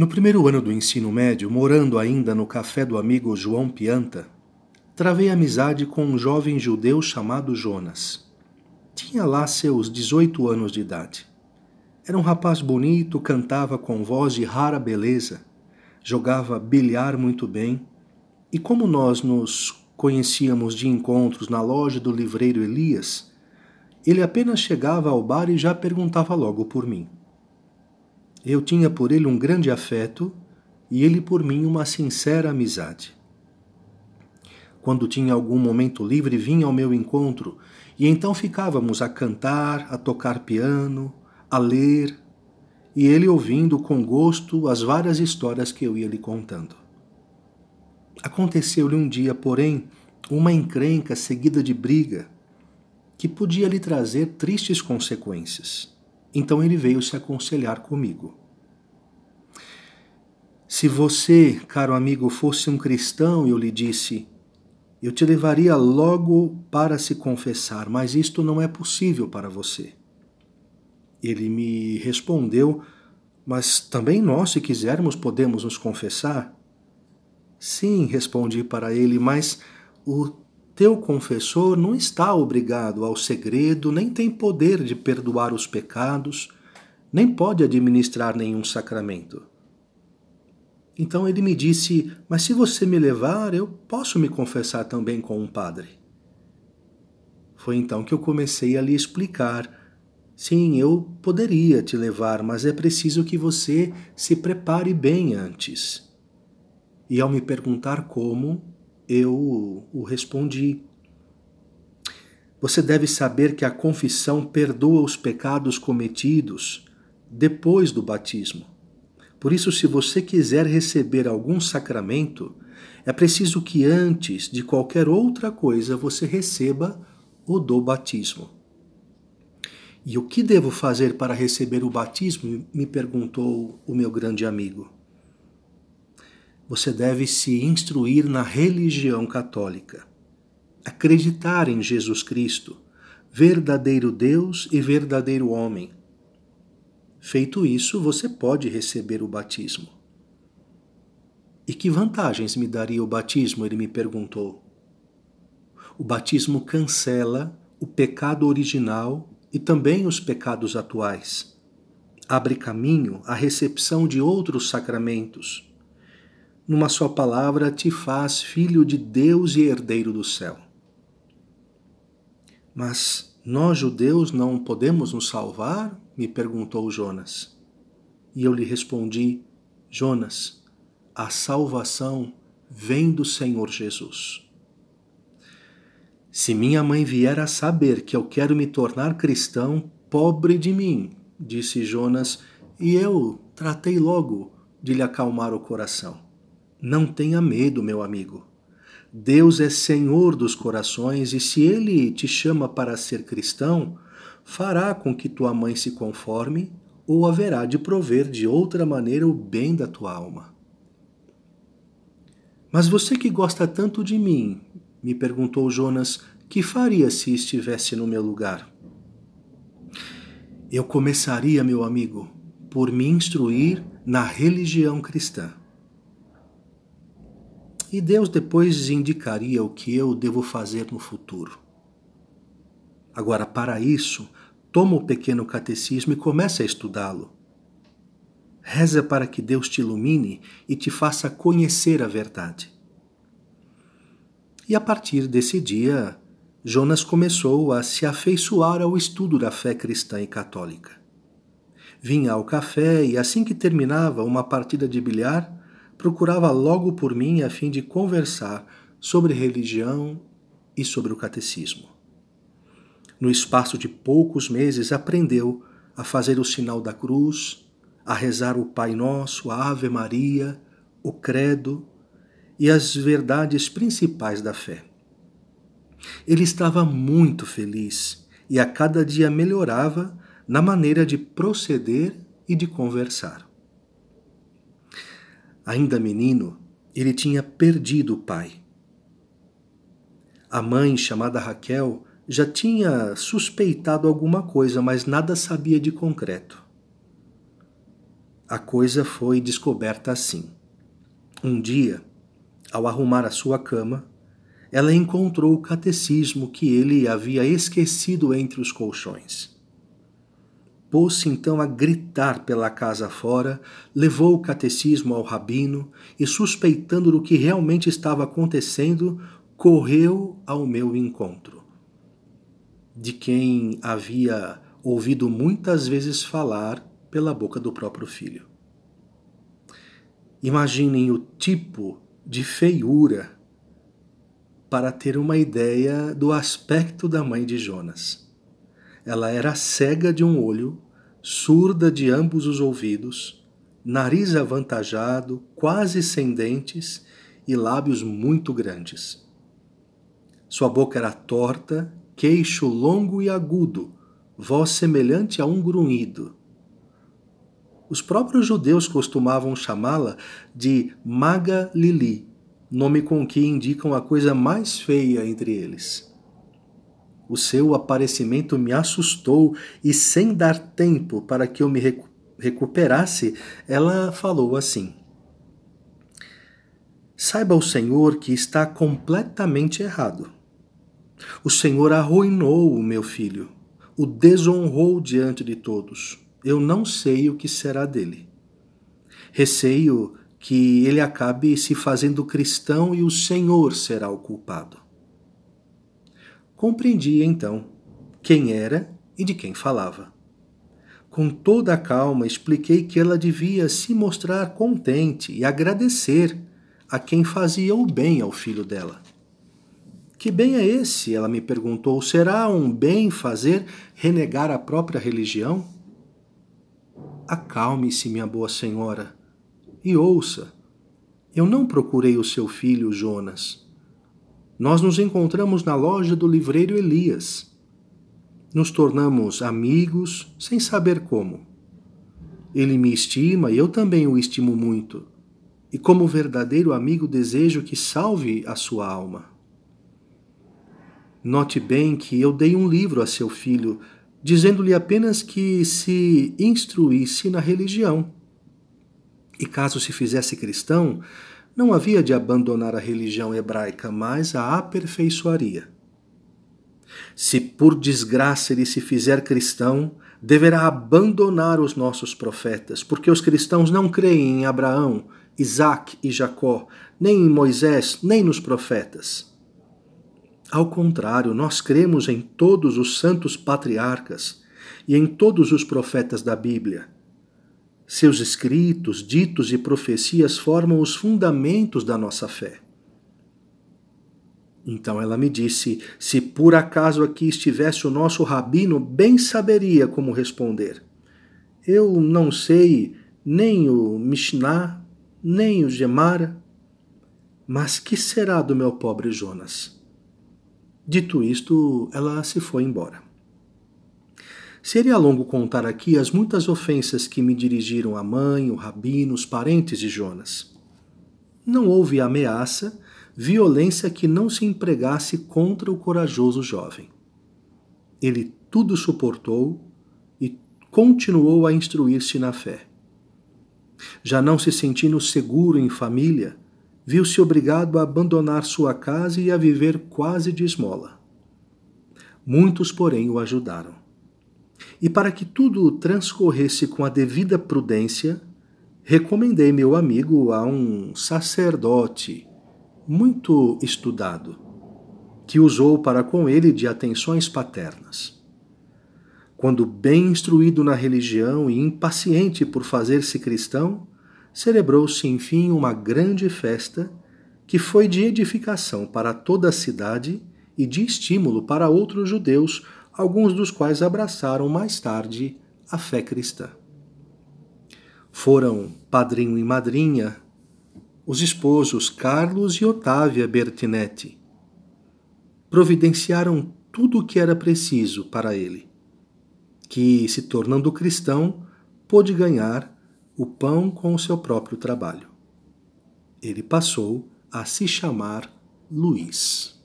No primeiro ano do ensino médio, morando ainda no café do amigo João Pianta, travei amizade com um jovem judeu chamado Jonas. Tinha lá seus 18 anos de idade. Era um rapaz bonito, cantava com voz de rara beleza, jogava bilhar muito bem, e como nós nos conhecíamos de encontros na loja do livreiro Elias, ele apenas chegava ao bar e já perguntava logo por mim. Eu tinha por ele um grande afeto e ele por mim uma sincera amizade. Quando tinha algum momento livre, vinha ao meu encontro e então ficávamos a cantar, a tocar piano, a ler, e ele ouvindo com gosto as várias histórias que eu ia lhe contando. Aconteceu-lhe um dia, porém, uma encrenca seguida de briga que podia lhe trazer tristes consequências. Então ele veio se aconselhar comigo. Se você, caro amigo, fosse um cristão, eu lhe disse, eu te levaria logo para se confessar, mas isto não é possível para você. Ele me respondeu, mas também nós, se quisermos, podemos nos confessar? Sim, respondi para ele, mas o teu confessor não está obrigado ao segredo, nem tem poder de perdoar os pecados, nem pode administrar nenhum sacramento. Então ele me disse: Mas se você me levar, eu posso me confessar também com um padre. Foi então que eu comecei a lhe explicar. Sim, eu poderia te levar, mas é preciso que você se prepare bem antes. E ao me perguntar como, eu o respondi. Você deve saber que a confissão perdoa os pecados cometidos depois do batismo. Por isso, se você quiser receber algum sacramento, é preciso que antes de qualquer outra coisa você receba o do batismo. E o que devo fazer para receber o batismo? me perguntou o meu grande amigo você deve se instruir na religião católica. Acreditar em Jesus Cristo, verdadeiro Deus e verdadeiro homem. Feito isso, você pode receber o batismo. E que vantagens me daria o batismo? Ele me perguntou. O batismo cancela o pecado original e também os pecados atuais. Abre caminho à recepção de outros sacramentos numa só palavra, te faz filho de Deus e herdeiro do céu. Mas nós, judeus, não podemos nos salvar? me perguntou Jonas. E eu lhe respondi: Jonas, a salvação vem do Senhor Jesus. Se minha mãe vier a saber que eu quero me tornar cristão, pobre de mim, disse Jonas, e eu tratei logo de lhe acalmar o coração. Não tenha medo, meu amigo. Deus é Senhor dos corações e se Ele te chama para ser cristão, fará com que tua mãe se conforme ou haverá de prover de outra maneira o bem da tua alma. Mas você que gosta tanto de mim, me perguntou Jonas, que faria se estivesse no meu lugar? Eu começaria, meu amigo, por me instruir na religião cristã e Deus depois indicaria o que eu devo fazer no futuro. Agora, para isso, toma o pequeno catecismo e comece a estudá-lo. Reza para que Deus te ilumine e te faça conhecer a verdade. E a partir desse dia, Jonas começou a se afeiçoar ao estudo da fé cristã e católica. Vinha ao café e, assim que terminava uma partida de bilhar, procurava logo por mim a fim de conversar sobre religião e sobre o catecismo. No espaço de poucos meses, aprendeu a fazer o sinal da cruz, a rezar o Pai Nosso, a Ave Maria, o Credo e as verdades principais da fé. Ele estava muito feliz e a cada dia melhorava na maneira de proceder e de conversar. Ainda menino, ele tinha perdido o pai. A mãe, chamada Raquel, já tinha suspeitado alguma coisa, mas nada sabia de concreto. A coisa foi descoberta assim. Um dia, ao arrumar a sua cama, ela encontrou o catecismo que ele havia esquecido entre os colchões. Pôs-se então a gritar pela casa fora, levou o catecismo ao rabino e, suspeitando do que realmente estava acontecendo, correu ao meu encontro. De quem havia ouvido muitas vezes falar pela boca do próprio filho. Imaginem o tipo de feiura para ter uma ideia do aspecto da mãe de Jonas. Ela era cega de um olho, surda de ambos os ouvidos, nariz avantajado, quase sem dentes e lábios muito grandes. Sua boca era torta, queixo longo e agudo, voz semelhante a um grunhido. Os próprios judeus costumavam chamá-la de Maga Lili, nome com que indicam a coisa mais feia entre eles. O seu aparecimento me assustou e, sem dar tempo para que eu me recu recuperasse, ela falou assim: Saiba o Senhor que está completamente errado. O Senhor arruinou o meu filho, o desonrou diante de todos. Eu não sei o que será dele. Receio que ele acabe se fazendo cristão e o Senhor será o culpado. Compreendi então quem era e de quem falava. Com toda a calma, expliquei que ela devia se mostrar contente e agradecer a quem fazia o bem ao filho dela. Que bem é esse? Ela me perguntou. Será um bem fazer renegar a própria religião? Acalme-se, minha boa senhora, e ouça. Eu não procurei o seu filho Jonas nós nos encontramos na loja do livreiro Elias. Nos tornamos amigos sem saber como. Ele me estima e eu também o estimo muito. E como verdadeiro amigo desejo que salve a sua alma. Note bem que eu dei um livro a seu filho, dizendo-lhe apenas que se instruísse na religião. E caso se fizesse cristão, não havia de abandonar a religião hebraica, mas a aperfeiçoaria. Se por desgraça ele se fizer cristão, deverá abandonar os nossos profetas, porque os cristãos não creem em Abraão, Isaac e Jacó, nem em Moisés, nem nos profetas. Ao contrário, nós cremos em todos os santos patriarcas e em todos os profetas da Bíblia seus escritos, ditos e profecias formam os fundamentos da nossa fé. Então ela me disse: se por acaso aqui estivesse o nosso rabino, bem saberia como responder. Eu não sei nem o Mishnah, nem o Gemara, mas que será do meu pobre Jonas? Dito isto, ela se foi embora. Seria longo contar aqui as muitas ofensas que me dirigiram a mãe, o rabino, os parentes de Jonas. Não houve ameaça, violência que não se empregasse contra o corajoso jovem. Ele tudo suportou e continuou a instruir-se na fé. Já não se sentindo seguro em família, viu-se obrigado a abandonar sua casa e a viver quase de esmola. Muitos, porém, o ajudaram. E para que tudo transcorresse com a devida prudência, recomendei meu amigo a um sacerdote muito estudado, que usou para com ele de atenções paternas. Quando bem instruído na religião e impaciente por fazer-se cristão, celebrou-se enfim uma grande festa que foi de edificação para toda a cidade e de estímulo para outros judeus alguns dos quais abraçaram mais tarde a fé cristã. Foram padrinho e madrinha os esposos Carlos e Otávia Bertinetti. Providenciaram tudo o que era preciso para ele, que, se tornando cristão, pôde ganhar o pão com o seu próprio trabalho. Ele passou a se chamar Luís.